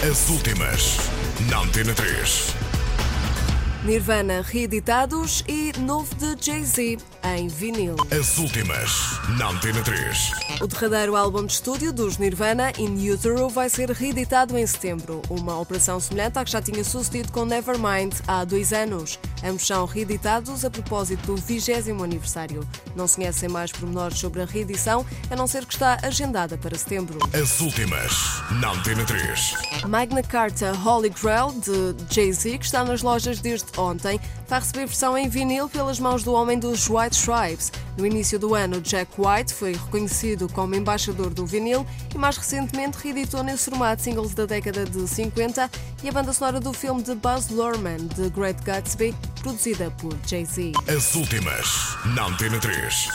As últimas, na Antena 3. Nirvana reeditados e novo de Jay-Z em vinil. As últimas, na Antena 3. O derradeiro álbum de estúdio dos Nirvana, In Utero, vai ser reeditado em setembro. Uma operação semelhante à que já tinha sucedido com Nevermind há dois anos. Ambos são reeditados a propósito do 20 aniversário. Não se conhecem mais pormenores sobre a reedição, a não ser que está agendada para setembro. As últimas, na Antena 3. Magna Carta Holy Grail de Jay-Z, que está nas lojas desde ontem, vai receber versão em vinil pelas mãos do homem dos White Stripes. No início do ano, Jack White foi reconhecido como embaixador do vinil e mais recentemente reeditou nesse formato singles da década de 50 e a banda sonora do filme de Buzz Luhrmann, The Great Gatsby, produzida por Jay-Z. As últimas, na Antena 3.